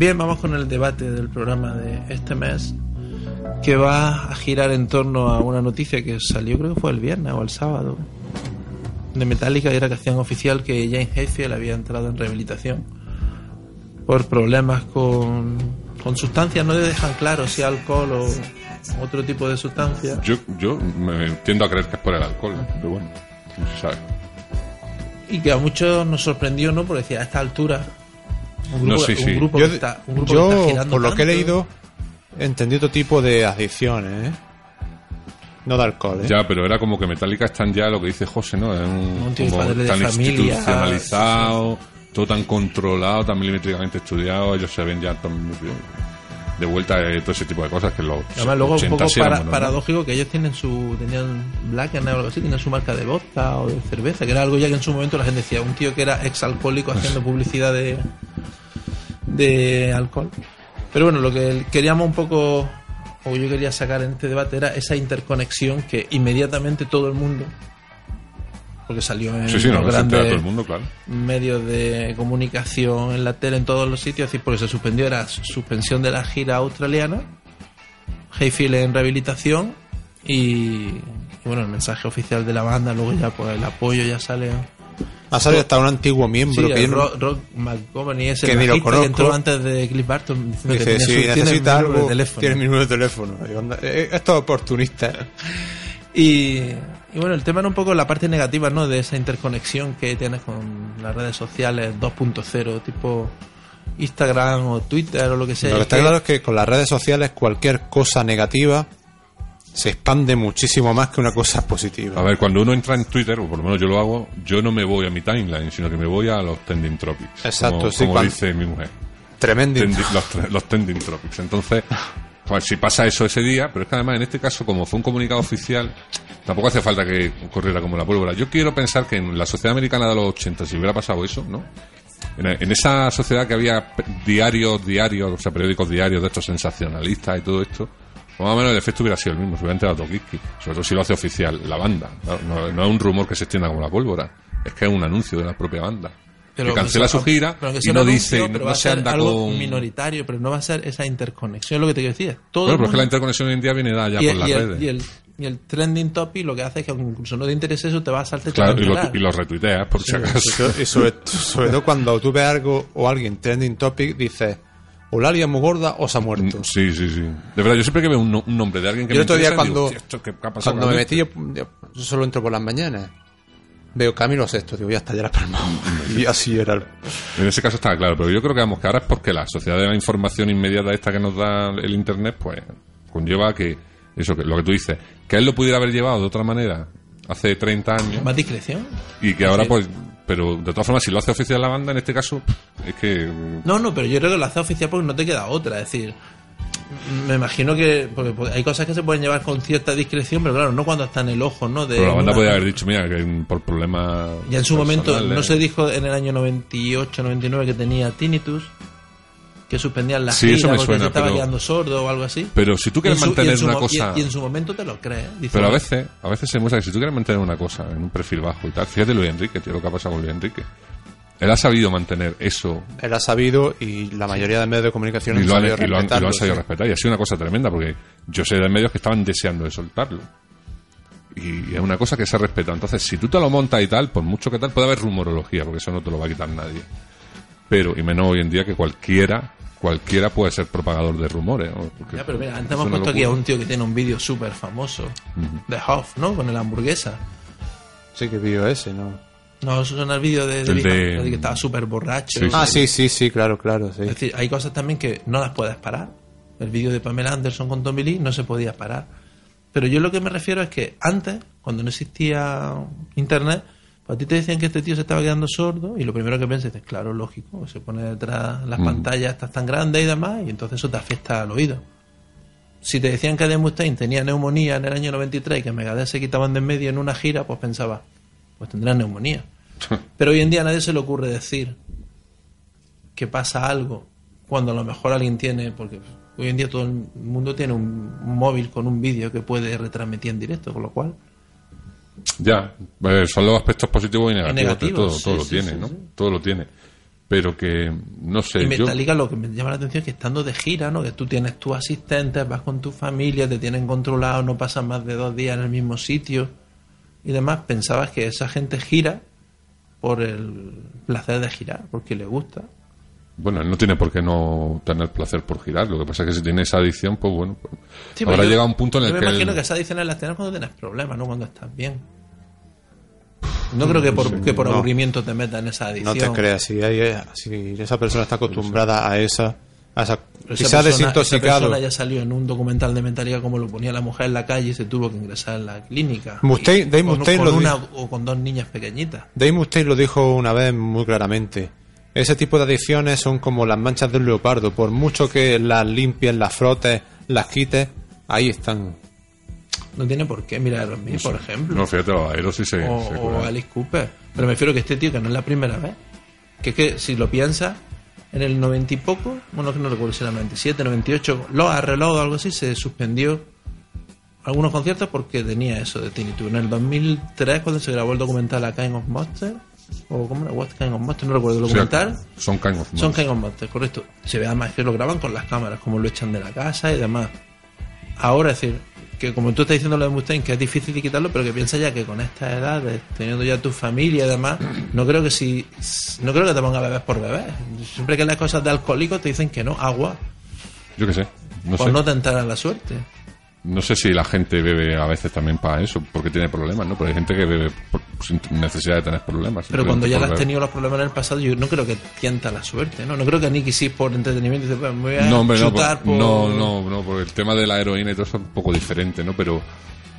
Bien, vamos con el debate del programa de este mes que va a girar en torno a una noticia que salió creo que fue el viernes o el sábado de Metallica y era que hacían oficial que James Hetfield había entrado en rehabilitación por problemas con, con sustancias, no dejan claro si alcohol o otro tipo de sustancia. Yo, yo me tiendo a creer que es por el alcohol, pero bueno, no se sabe. Y que a muchos nos sorprendió, ¿no? Porque decía, a esta altura un No, grupo, sí, un sí. grupo Yo, que está, un grupo yo, que está girando por lo que he leído, he entendido otro tipo de adicciones, ¿eh? No de alcohol, ¿eh? Ya, pero era como que Metallica están ya lo que dice José, ¿no? Es un, Un tan familia, institucionalizado, todo tan controlado, tan milimétricamente estudiado, ellos se ven ya tan- de vuelta de todo ese tipo de cosas que los Además, luego un 80 poco sí paradójico que ellos tienen su. tenían Black and o algo así, tenían su marca de vodka o de cerveza, que era algo ya que en su momento la gente decía, un tío que era ex alcohólico haciendo publicidad de. De alcohol. Pero bueno, lo que queríamos un poco. o yo quería sacar en este debate era esa interconexión que inmediatamente todo el mundo. porque salió en Sí, sí, no, los grandes todo el mundo, claro. medios de comunicación, en la tele, en todos los sitios, es decir, porque se suspendió, era suspensión de la gira australiana, Hayfield en rehabilitación y, y, bueno, el mensaje oficial de la banda, luego ya pues el apoyo ya sale. Ha salido hasta un antiguo miembro Sí, que el Rock, Rock McGovern ese que ni lo bajista que conozco. entró antes de Cliff Barton que dice, si su- tiene mi necesita de algo, teléfono. tiene mi número de teléfono. Onda, eh, Esto es oportunista. Y, y bueno, el tema era un poco la parte negativa, ¿no? De esa interconexión que tienes con las redes sociales 2.0, tipo Instagram o Twitter o lo que sea. Lo que está que- claro es que con las redes sociales cualquier cosa negativa se expande muchísimo más que una cosa positiva. A ver, cuando uno entra en Twitter, o por lo menos yo lo hago, yo no me voy a mi timeline, sino que me voy a los trending topics. Exacto, como, sí, como cuando- dice mi mujer. Tremendo. Tendi- los, los trending topics. Entonces, pues si pasa eso ese día, pero es que además en este caso, como fue un comunicado oficial, tampoco hace falta que corriera como la pólvora. Yo quiero pensar que en la sociedad americana de los 80, si hubiera pasado eso, ¿no? En, en esa sociedad que había diarios, diarios, o sea, periódicos diarios de estos sensacionalistas y todo esto, pues más o menos el efecto hubiera sido el mismo, se hubiera enterado Tokiski, sobre todo si lo hace oficial la banda. No, no- no es un rumor que se extienda como la pólvora, es que es un anuncio de la propia banda. pero que cancela eso- su gira pero que y sea no dice, anuncio, no a se ser anda algo con... minoritario, pero no va a ser esa interconexión, es lo que te quiero decir. Todo Bueno, el pero es que la interconexión hoy en día viene dada ya y, por las y el, redes. y el- y el trending topic lo que hace es que incluso no te interese eso, te va a saltar Claro, y, lo, y los retuiteas, por si acaso. Y sobre, sobre todo cuando tú ves algo o alguien trending topic, dices, o la muy gorda o se ha muerto. Mm, Sí, sí, sí. De verdad, yo siempre que veo un, no- un nombre de alguien que Yo me otro día digo, cuando, "Hostia, ¿esto qué ha cuando me realmente?". metí, yo, yo solo entro por las mañanas. Veo Camilo Sexto, digo, ya está, ya la palmado. Y así era. el- En ese caso está claro, pero yo creo que vamos que ahora es porque la sociedad de la información inmediata esta que nos da el internet, pues conlleva que eso que lo que tú dices, que él lo pudiera haber llevado de otra manera hace 30 años Más discreción. y que ahora pues pero de todas formas si lo hace oficial la banda en este caso es que No, no, pero yo creo que lo hace oficial porque no te queda otra. Es decir, Me imagino que porque pues, hay cosas que se pueden llevar con cierta discreción, pero claro, no cuando está en el ojo, ¿no? De Pero la banda una- podía haber dicho, mira, que por problemas. Ya en su momento, no se dijo en el año 98, 99 que tenía tinnitus, que suspendían la Sí, gira eso me porque suena, se estaba pero- quedando sordo o algo así. Pero si tú quieres su- mantener su una y- cosa. Y, en su momento te lo crees. Dices, Pero a veces, a veces se muestra que si tú quieres mantener una cosa en un perfil bajo y tal, fíjate Luis Enrique, tío, lo que ha pasado con Luis Enrique. Él ha sabido mantener eso Él ha sabido y la mayoría de medios de comunicación y lo, han, sabido y lo han- y lo han sabido sí. respetar. Y ha sido una cosa tremenda, porque yo sé de medios que estaban deseando de soltarlo. Y es una cosa que se ha respetado. Entonces, si tú te lo montas y tal, por mucho que tal, puede haber rumorología, porque eso no te lo va a quitar nadie. Pero, y menos hoy en día que cualquiera, cualquiera puede ser propagador de rumores. Ya, pero mira, antes es hemos puesto aquí a un tío que tiene un vídeo súper famoso de Hoff, ¿no? Con el hamburguesa. Sí, que vídeo ese, ¿no? No, eso son el vídeo de, de, que estaba súper borracho. Sí, Ah, sí, sí, sí, claro, claro, sí. Es decir, hay cosas también que no las puedes parar. El vídeo de Pamela Anderson con Tommy Lee no se podía parar. Pero yo lo que me refiero es que antes, cuando no existía internet, a ti te decían que este tío se estaba quedando sordo y lo primero que piensas es, claro, lógico, se pone detrás las pantallas estas tan grandes y demás y entonces eso te afecta al oído. Si te decían que Adam Mustaine tenía neumonía en el año 93 y que Megadeth se quitaban de en medio en una gira, pues pensaba, pues tendrá neumonía. Pero hoy en día a nadie se le ocurre decir que pasa algo cuando a lo mejor alguien tiene, porque hoy en día todo el mundo tiene un móvil con un vídeo que puede retransmitir en directo, con lo cual Ya, eh, son los aspectos positivos y negativos, todo, sí, todo lo tiene, sí, ¿no? Todo lo tiene. Pero que, no sé, y yo... Metallica lo que me llama la atención es que estando de gira, ¿no? Que tú tienes tus asistentes, vas con tu familia, te tienen controlado, no pasas más de dos días en el mismo sitio y demás, pensabas que esa gente gira por el placer de girar, porque le gusta. Bueno, él no tiene por qué no tener placer por girar. Lo que pasa es que si tiene esa adicción, pues bueno, pues, Sí, habrá llegado un punto en el yo que... me imagino él- que esas adiciones las tienes cuando tienes problemas, no cuando estás bien. No creo que por, que por no. aburrimiento te metas en esa adicción. No te creas, si, hay, si esa persona está acostumbrada a esa... A esa esa persona- esa desintoxicado... persona ya salió en un documental de Metallica como lo ponía la mujer en la calle y se tuvo que ingresar en la clínica. Mustaine- Y Dave con, Mustaine con lo una dijo. o con dos niñas pequeñitas. Dave Mustaine lo dijo una vez muy claramente. Ese tipo de adicciones son como las manchas del leopardo. Por mucho que las limpies, las frotes, las quites, ahí están. No tiene por qué mirar a mí, por ejemplo. No, fíjate, los aeros sí se... o, se o. Alice Cooper. Pero me refiero que este tío, que no es la primera vez, que es que si lo piensas, en el 90 y poco, bueno, que no recuerdo si era 97, 98, lo arreglado o algo así, se suspendió algunos conciertos porque tenía eso de tinnitus. En el 2003, cuando se grabó el documental A Kind of Monster, o ¿cómo era? What Kind of Monster, no recuerdo el O sea, documental. son kind of Son monsters. Kind of Monsters, correcto. Se ve además que lo graban con las cámaras, como lo echan de la casa y demás. Ahora, es decir, que como tú estás diciendo lo de Mustaine, que es difícil de quitarlo, pero que piensa ya que con estas edades, teniendo ya tu familia y demás, no creo que si no creo que te ponga a beber por beber. Siempre que las cosas de alcohólicos te dicen que no, agua, Yo qué sé. No pues sé. no la suerte. No sé si la gente bebe a veces también para eso, porque tiene problemas, ¿no? Pero hay gente que bebe por- sin necesidad de tener problemas. Pero cuando ya has tenido los problemas en el pasado, yo no creo que tienta la suerte, ¿no? No creo que Nicky sí por entretenimiento dice, pues me voy a. No, hombre, no, por- por... no, no, no, porque el tema de la heroína y todo eso es un poco diferente, ¿no? Pero,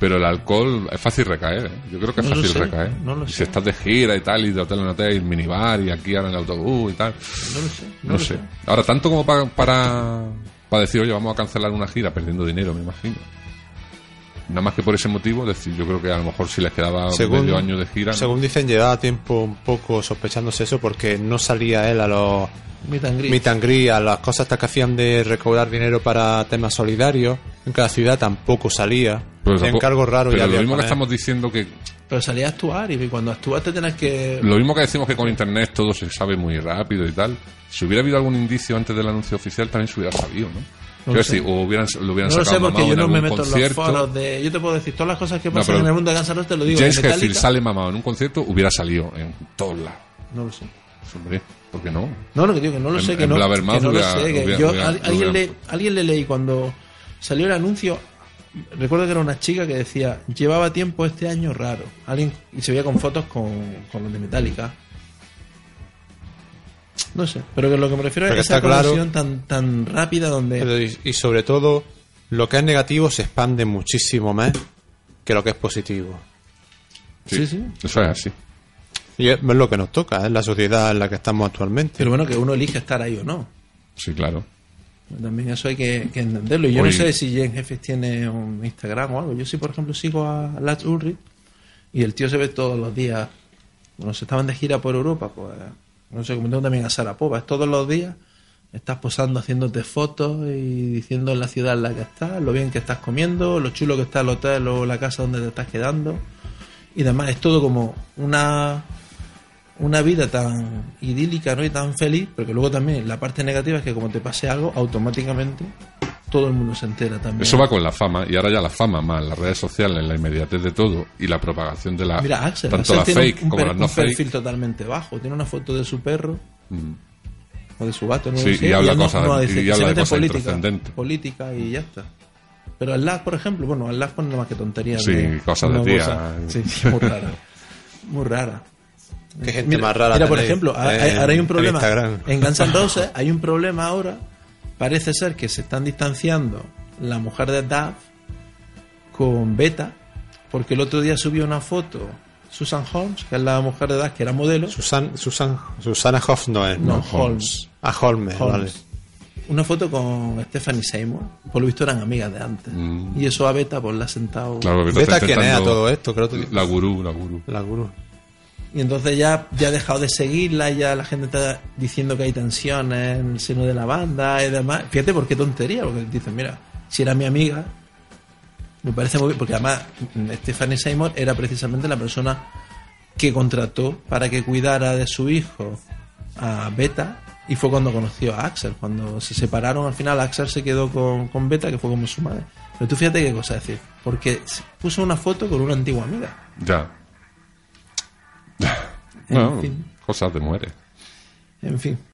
pero el alcohol es fácil recaer, ¿eh? Yo creo que es No fácil sé, recaer. no lo sé. Si estás de gira y tal, y de hotel en hotel, y el minibar, y aquí ahora en el autobús y tal. No lo sé, no, No, lo sé. Ahora, tanto como pa- para, para decir, oye, vamos a cancelar una gira perdiendo dinero, me imagino. Nada más que por ese motivo, es decir, yo creo que a lo mejor si les quedaba medio año de gira. ¿no? según dicen, llevaba tiempo un poco sospechándose eso porque no salía él a los Meet and greet. a las cosas estas que hacían de recaudar dinero para temas solidarios. En cada ciudad tampoco salía. Pero cargos raros pero ya lo mismo que estamos diciendo que Pero salía a actuar y cuando actúas te tienes que... lo mismo que decimos que con internet todo se sabe muy rápido y tal si hubiera habido algún indicio antes del anuncio oficial también se hubiera sabido no, Quiero decir o hubieran, lo hubieran No lo sé porque yo no me meto en los concierto foros de... Yo te puedo decir todas las cosas que pasan pero en el mundo de Guns te lo digo. James Hetfield sale mamado en un concierto hubiera salido en todos lados No lo sé. Hombre ¿por qué no? No, lo que digo, que no lo En- sé, que no, que no lo sé. que hubiera- yo, hubiera- alguien, le, alguien le leí cuando salió el anuncio, recuerdo que era una chica que decía, llevaba tiempo este año raro. Alguien, y se veía con fotos con, con los de Metallica. No sé, pero que lo que me refiero Pero es que esa claro- conversión tan, tan rápida donde... Pero y, y sobre todo, lo que es negativo se expande muchísimo más que lo que es positivo. sí, sí. eso es así Y es lo que nos toca, es la sociedad en la que estamos actualmente. Pero bueno, que uno elige estar ahí o no. sí claro También eso hay que, que entenderlo. Y yo Oye. no sé si Jen Jeffes tiene un Instagram o algo. Yo sí, por ejemplo, sigo a Lars Ulrich y el tío se ve todos los días. Bueno, se estaban de gira por Europa, pues no sé, como tengo también a Sarapova, es todos los días. Estás posando, haciéndote fotos y diciendo en la ciudad en la que estás, lo bien que estás comiendo, lo chulo que está el hotel o la casa donde te estás quedando y demás. Es todo como una una vida tan idílica ¿no? y tan feliz, porque luego también la parte negativa es que como te pase algo, automáticamente todo el mundo se entera también. Eso va con la fama, y ahora ya la fama más las redes sociales, la inmediatez de todo y la propagación de la. Mira, Axel, tanto Axel la tiene fake un, como per- las no un fake. perfil totalmente bajo. Tiene una foto de su perro Mm. o de su gato, no Sí, sé, y habla no- cosas- no y habla de cosas política, política y ya está. Pero el LAS, por ejemplo, bueno, el LAS pone nada más que tonterías. Sí, de- cosas de tía. cosa- Sí, sí, muy rara. Muy rara. Qué gente Mira, más rara. Mira, por ejemplo, en- hay- ahora hay un problema. En Guns N' Roses hay un problema ahora. Parece ser que se están distanciando la mujer de Duff con Beta, porque el otro día subió una foto Susan Holmes, que es la mujer de Duff, que era modelo. Susan, Susan, Susana Hoff no es. No, ¿no? Holmes. Ah, Holmes, Holmes. vale. Una foto con Stephanie Seymour. Por lo visto eran amigas de antes. Mm. Y eso a Beta pues la ha sentado. Claro, Beta Beta, ¿quién es a todo esto? Creo que La gurú, la gurú. la gurú. Y entonces ya, ya ha dejado de seguirla, ya la gente está diciendo que hay tensiones en el seno de la banda y demás. Fíjate por qué tontería, porque dicen, mira, si era mi amiga, me parece muy bien, porque además mm, Stephanie Seymour era precisamente la persona que contrató para que cuidara de su hijo a Beta y fue cuando conoció a Axel. Cuando se separaron, al final Axel se quedó con, con Beta, que fue como su madre. Pero tú fíjate qué cosa decir, porque puso una foto con una antigua amiga. Ya. En Bueno, fin. cosas de muere. En fin,